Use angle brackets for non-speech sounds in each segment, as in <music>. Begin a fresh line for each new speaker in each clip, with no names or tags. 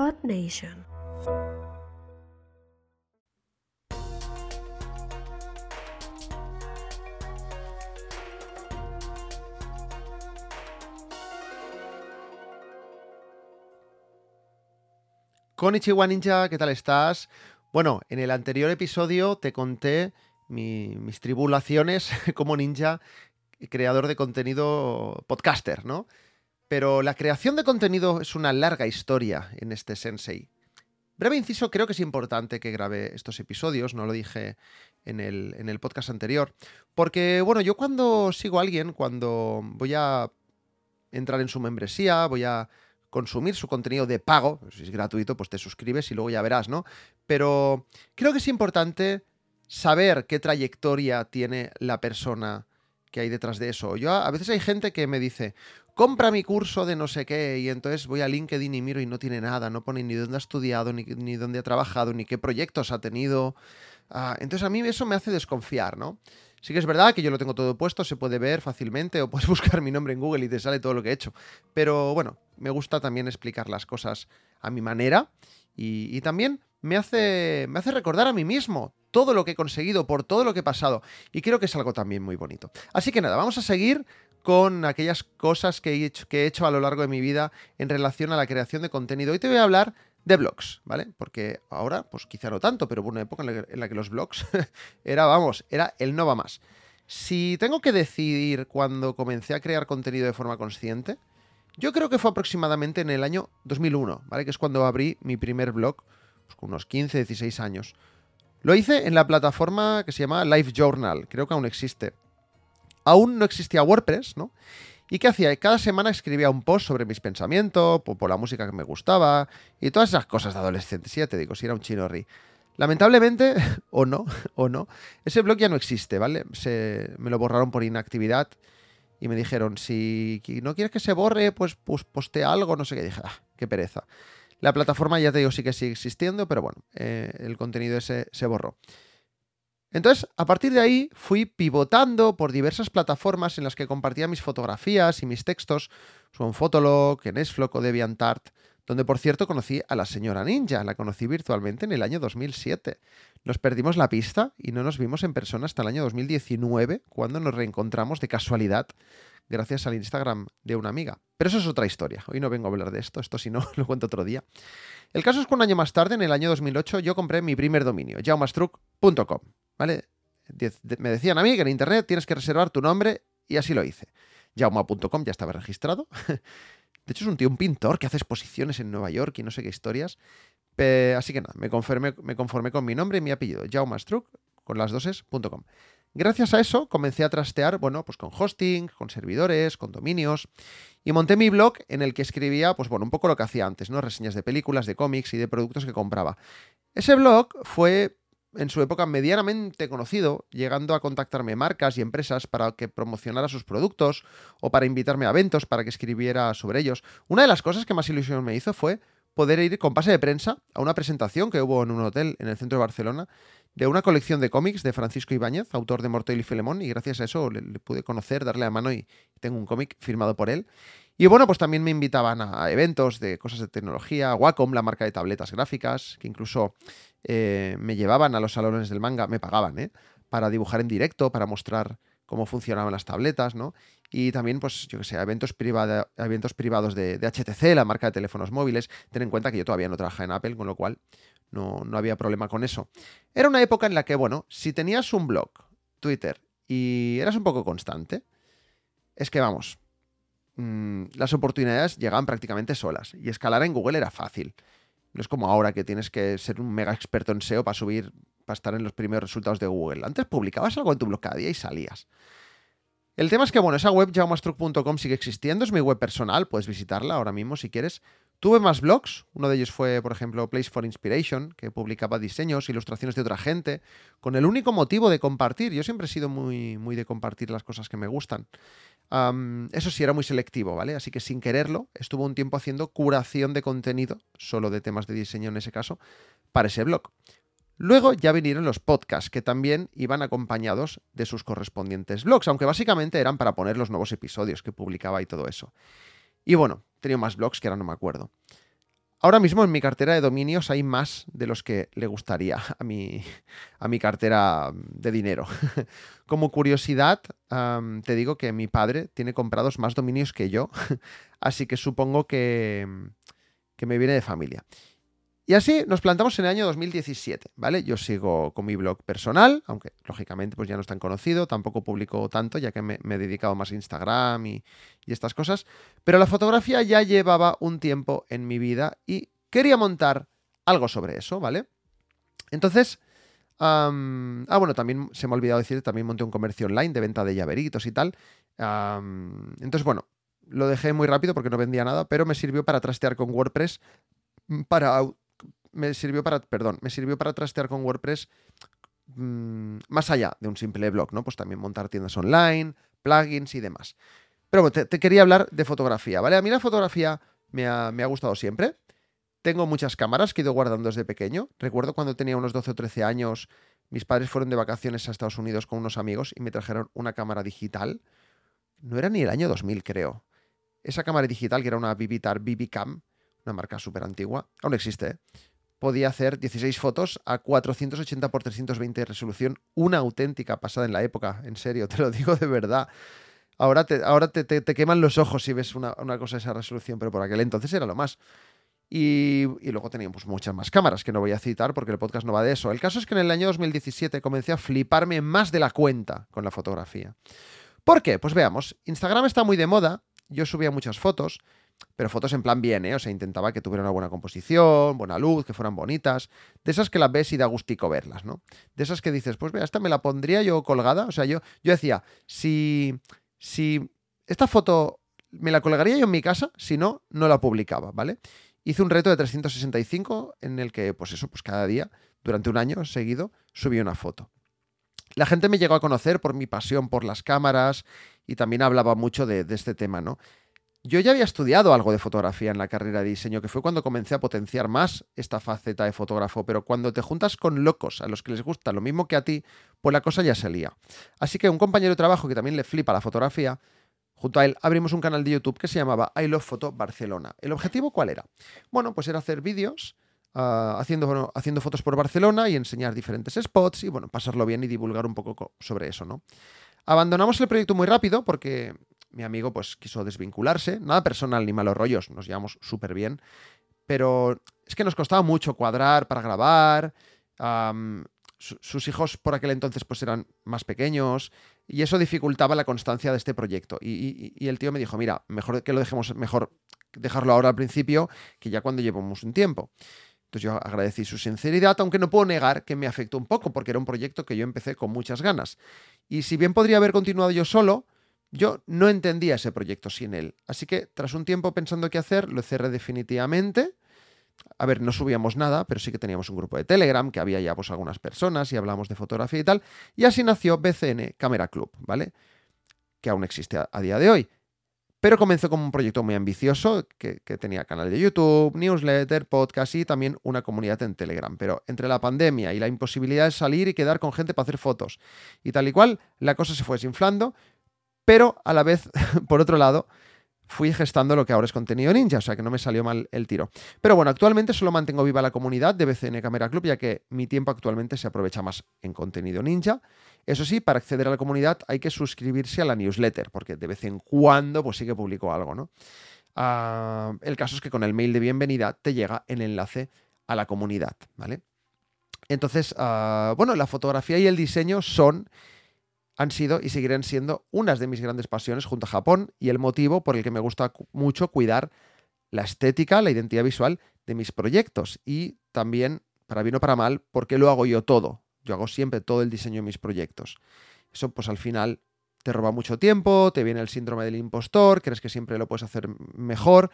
Odd Nation.
Ninja, ¿qué tal estás? Bueno, en el anterior episodio te conté mi- mis tribulaciones <laughs> como ninja, creador de contenido podcaster, ¿no? Pero la creación de contenido es una larga historia en este sensei. Breve inciso, creo que es importante que grabe estos episodios, no lo dije en el, en el podcast anterior, porque, bueno, yo cuando sigo a alguien, cuando voy a entrar en su membresía, voy a consumir su contenido de pago, si es gratuito, pues te suscribes y luego ya verás, ¿no? Pero creo que es importante saber qué trayectoria tiene la persona que hay detrás de eso. Yo a veces hay gente que me dice, compra mi curso de no sé qué, y entonces voy a LinkedIn y miro y no tiene nada, no pone ni dónde ha estudiado, ni, ni dónde ha trabajado, ni qué proyectos ha tenido. Ah, entonces a mí eso me hace desconfiar, ¿no? Sí que es verdad que yo lo tengo todo puesto, se puede ver fácilmente, o <laughs> puedes buscar mi nombre en Google y te sale todo lo que he hecho. Pero bueno, me gusta también explicar las cosas a mi manera y, y también me hace, me hace recordar a mí mismo todo lo que he conseguido, por todo lo que he pasado. Y creo que es algo también muy bonito. Así que nada, vamos a seguir con aquellas cosas que he hecho, a lo largo de mi vida en relación a la creación de contenido. Hoy te voy a hablar de blogs, ¿vale? Porque ahora, pues quizá no tanto, pero hubo una época en la que, en la que los blogs <laughs> era, vamos, era el no va más. Si tengo que decidir cuando comencé a crear contenido de forma consciente, yo creo que fue aproximadamente en el año 2001, ¿vale? Que es cuando abrí mi primer blog, pues con unos 15, 16 años. Lo hice en la plataforma que se llama Live Journal, creo que aún existe. Aún no existía WordPress, ¿no? ¿Y qué hacía? Cada semana escribía un post sobre mis pensamientos, por, la música que me gustaba y todas esas cosas de adolescente. Sí, ya te digo, si era un chinorri. Lamentablemente, <laughs> o no, o no, ese blog ya no existe, ¿vale? Se, me lo borraron por inactividad y me dijeron, si no quieres que se borre, pues, pues postea algo, no sé qué. dije, ah, qué pereza. La plataforma, ya te digo, sí que sigue existiendo, pero bueno, eh, el contenido ese se borró. Entonces, a partir de ahí, fui pivotando por diversas plataformas en las que compartía mis fotografías y mis textos, son Fotolog, en Esflog o DeviantArt, donde por cierto conocí a la señora Ninja, la conocí virtualmente en el año 2007. Nos perdimos la pista y no nos vimos en persona hasta el año 2019, cuando nos reencontramos de casualidad gracias al Instagram de una amiga. Pero eso es otra historia. Hoy no vengo a hablar de esto, esto si no <laughs> lo cuento otro día. El caso es que un año más tarde, en el año 2008, yo compré mi primer dominio, jaumastruc.com. ¿Vale? Me decían a mí que en internet tienes que reservar tu nombre y así lo hice. Jauma.com ya estaba registrado. <laughs> De hecho, es un tío, un pintor que hace exposiciones en Nueva York y no sé qué historias. Pe- así que nada, me conformé, me conformé con mi nombre y mi apellido, jaumastruc, con las doses.com. Gracias a eso comencé a trastear, bueno, pues con hosting, con servidores, con dominios, y monté mi blog en el que escribía, pues bueno, un poco lo que hacía antes, ¿no? Reseñas de películas, de cómics y de productos que compraba. Ese blog fue en su época medianamente conocido, llegando a contactarme marcas y empresas para que promocionara sus productos o para invitarme a eventos para que escribiera sobre ellos. Una de las cosas que más ilusión me hizo fue poder ir con pase de prensa a una presentación que hubo en un hotel en el centro de Barcelona de una colección de cómics de Francisco Ibáñez, autor de Mortel y Filemón, y gracias a eso le, pude conocer, darle la mano y tengo un cómic firmado por él. Y bueno, pues también me invitaban a, a eventos de cosas de tecnología, Wacom, la marca de tabletas gráficas, que incluso eh, me llevaban a los salones del manga, me pagaban, ¿eh? Para dibujar en directo, para mostrar cómo funcionaban las tabletas, ¿no? Y también, pues, yo que sé, eventos, eventos privados de, de HTC, la marca de teléfonos móviles. Ten en cuenta que yo todavía no trabajaba en Apple, con lo cual no, no había problema con eso. Era una época en la que, bueno, si tenías un blog, Twitter, y eras un poco constante, es que vamos, mm, las oportunidades llegaban prácticamente solas. Y escalar en Google era fácil. No es como ahora que tienes que ser un mega experto en SEO para subir, para estar en los primeros resultados de Google. Antes publicabas algo en tu blog cada día y salías. El tema es que, bueno, esa web jaumastruc.com sigue existiendo, es mi web personal, puedes visitarla ahora mismo si quieres. Tuve más blogs, uno de ellos fue, por ejemplo, Place for Inspiration, que publicaba diseños, ilustraciones de otra gente, con el único motivo de compartir. Yo siempre he sido muy, muy de compartir las cosas que me gustan. Eso sí, era muy selectivo, ¿vale? Así que sin quererlo, estuve un tiempo haciendo curación de contenido, solo de temas de diseño en ese caso, para ese blog. Luego ya vinieron los podcasts, que también iban acompañados de sus correspondientes blogs, aunque básicamente eran para poner los nuevos episodios que publicaba y todo eso. Y bueno, tenía más blogs que ahora no me acuerdo. Ahora mismo en mi cartera de dominios hay más de los que le gustaría a mi, a mi cartera de dinero. <laughs> Como curiosidad, te digo que mi padre tiene comprados más dominios que yo, <laughs> así que supongo que, que me viene de familia. Y así nos plantamos en el año 2017, ¿vale? Yo sigo con mi blog personal, aunque lógicamente pues ya no es tan conocido, tampoco publico tanto, ya que me, he dedicado más a Instagram y, estas cosas, pero la fotografía ya llevaba un tiempo en mi vida y quería montar algo sobre eso, ¿vale? Entonces, ah, bueno, también se me ha olvidado decir, también monté un comercio online de venta de llaveritos y tal. entonces, bueno, lo dejé muy rápido porque no vendía nada, pero me sirvió para trastear con WordPress para me sirvió para, perdón, me sirvió para trastear con WordPress mm, más allá de un simple blog, ¿no? Pues también montar tiendas online, plugins y demás. Pero bueno, te, quería hablar de fotografía, ¿vale? A mí la fotografía me ha, me ha, gustado siempre. Tengo muchas cámaras que he ido guardando desde pequeño. Recuerdo cuando tenía unos 12 o 13 años, mis padres fueron de vacaciones a Estados Unidos con unos amigos y me trajeron una cámara digital. No era ni el año 2000, creo. Esa cámara digital, que era una Vivitar Vivicam, una marca súper antigua, aún existe, ¿eh? Podía hacer 16 fotos a 480 x 320 de resolución, una auténtica pasada en la época, en serio, te lo digo de verdad. Ahora te, ahora te, queman los ojos si ves una, cosa de esa resolución, pero por aquel entonces era lo más. Y, luego teníamos muchas más cámaras que no voy a citar porque el podcast no va de eso. El caso es que en el año 2017 comencé a fliparme más de la cuenta con la fotografía. ¿Por qué? Pues veamos, Instagram está muy de moda, yo subía muchas fotos, pero fotos en plan bien, ¿eh? O sea, intentaba que tuviera una buena composición, buena luz, que fueran bonitas. De esas que las ves y da gustico verlas, ¿no? De esas que dices, pues vea, esta me la pondría yo colgada. O sea, yo, yo decía, si, si esta foto me la colgaría yo en mi casa, si no, no la publicaba, ¿vale? Hice un reto de 365 en el que, pues eso, pues cada día, durante un año seguido, subí una foto. La gente me llegó a conocer por mi pasión por las cámaras y también hablaba mucho de este tema, ¿no? Yo ya había estudiado algo de fotografía en la carrera de diseño, que fue cuando comencé a potenciar más esta faceta de fotógrafo, pero cuando te juntas con locos a los que les gusta lo mismo que a ti, pues la cosa ya salía. Así que un compañero de trabajo que también le flipa la fotografía, junto a él abrimos un canal de YouTube que se llamaba I Love Photo Barcelona. ¿El objetivo cuál era? Bueno, pues era hacer vídeos ah, haciendo, haciendo fotos por Barcelona y enseñar diferentes spots y bueno, pasarlo bien y divulgar un poco sobre eso, ¿no? Abandonamos el proyecto muy rápido porque mi amigo pues quiso desvincularse, nada personal ni malos rollos, nos llevamos súper bien, pero es que nos costaba mucho cuadrar para grabar, sus hijos por aquel entonces pues eran más pequeños y eso dificultaba la constancia de este proyecto. Y, el tío me dijo, mira, mejor que lo dejemos, mejor dejarlo ahora al principio que ya cuando llevamos un tiempo. Entonces yo agradecí su sinceridad, aunque no puedo negar que me afectó un poco, porque era un proyecto que yo empecé con muchas ganas. Y si bien podría haber continuado yo solo, yo no entendía ese proyecto sin él. Así que tras un tiempo pensando qué hacer, lo cerré definitivamente. A ver, no subíamos nada, pero sí que teníamos un grupo de Telegram, que había ya pues algunas personas y hablamos de fotografía y tal. Y así nació BCN Camera Club, ¿vale? Que aún existe a, día de hoy. Pero comenzó como un proyecto muy ambicioso, que, que, tenía canal de YouTube, newsletter, podcast y también una comunidad en Telegram. Pero entre la pandemia y la imposibilidad de salir y quedar con gente para hacer fotos y tal y cual, la cosa se fue desinflando pero a la vez, <laughs> por otro lado, fui gestando lo que ahora es contenido ninja, o sea que no me salió mal el tiro. Pero bueno, actualmente solo mantengo viva la comunidad de BCN Camera Club, ya que mi tiempo actualmente se aprovecha más en contenido ninja. Eso sí, para acceder a la comunidad hay que suscribirse a la newsletter, porque de vez en cuando pues sí que publico algo, ¿no? Ah, el caso es que con el mail de bienvenida te llega el enlace a la comunidad, ¿vale? Entonces, ah, bueno, la fotografía y el diseño son han sido y seguirán siendo unas de mis grandes pasiones junto a Japón y el motivo por el que me gusta mucho cuidar la estética, la identidad visual de mis proyectos y también, para bien o para mal, porque lo hago yo todo. Yo hago siempre todo el diseño de mis proyectos. Eso pues al final te roba mucho tiempo, te viene el síndrome del impostor, crees que siempre lo puedes hacer mejor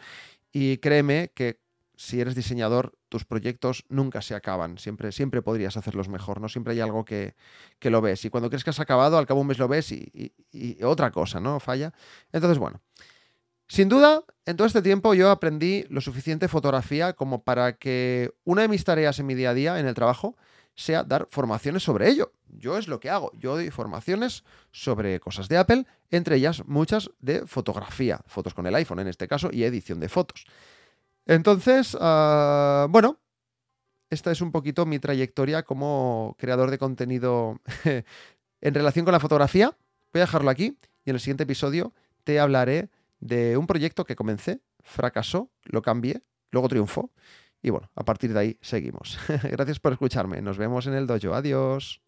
y créeme que si eres diseñador, tus proyectos nunca se acaban. Siempre, siempre podrías hacerlos mejor, ¿no? Siempre hay algo que, lo ves. Y cuando crees que has acabado, al cabo un mes lo ves y, otra cosa, ¿no? Falla. Entonces, bueno. Sin duda, en todo este tiempo yo aprendí lo suficiente fotografía como para que una de mis tareas en mi día a día, en el trabajo, sea dar formaciones sobre ello. Yo es lo que hago. Yo doy formaciones sobre cosas de Apple, entre ellas muchas de fotografía, fotos con el iPhone en este caso, y edición de fotos. Entonces, ah, bueno, esta es un poquito mi trayectoria como creador de contenido <laughs> en relación con la fotografía. Voy a dejarlo aquí y en el siguiente episodio te hablaré de un proyecto que comencé, fracasó, lo cambié, luego triunfó y bueno, a partir de ahí seguimos. <laughs> Gracias por escucharme. Nos vemos en el dojo. Adiós.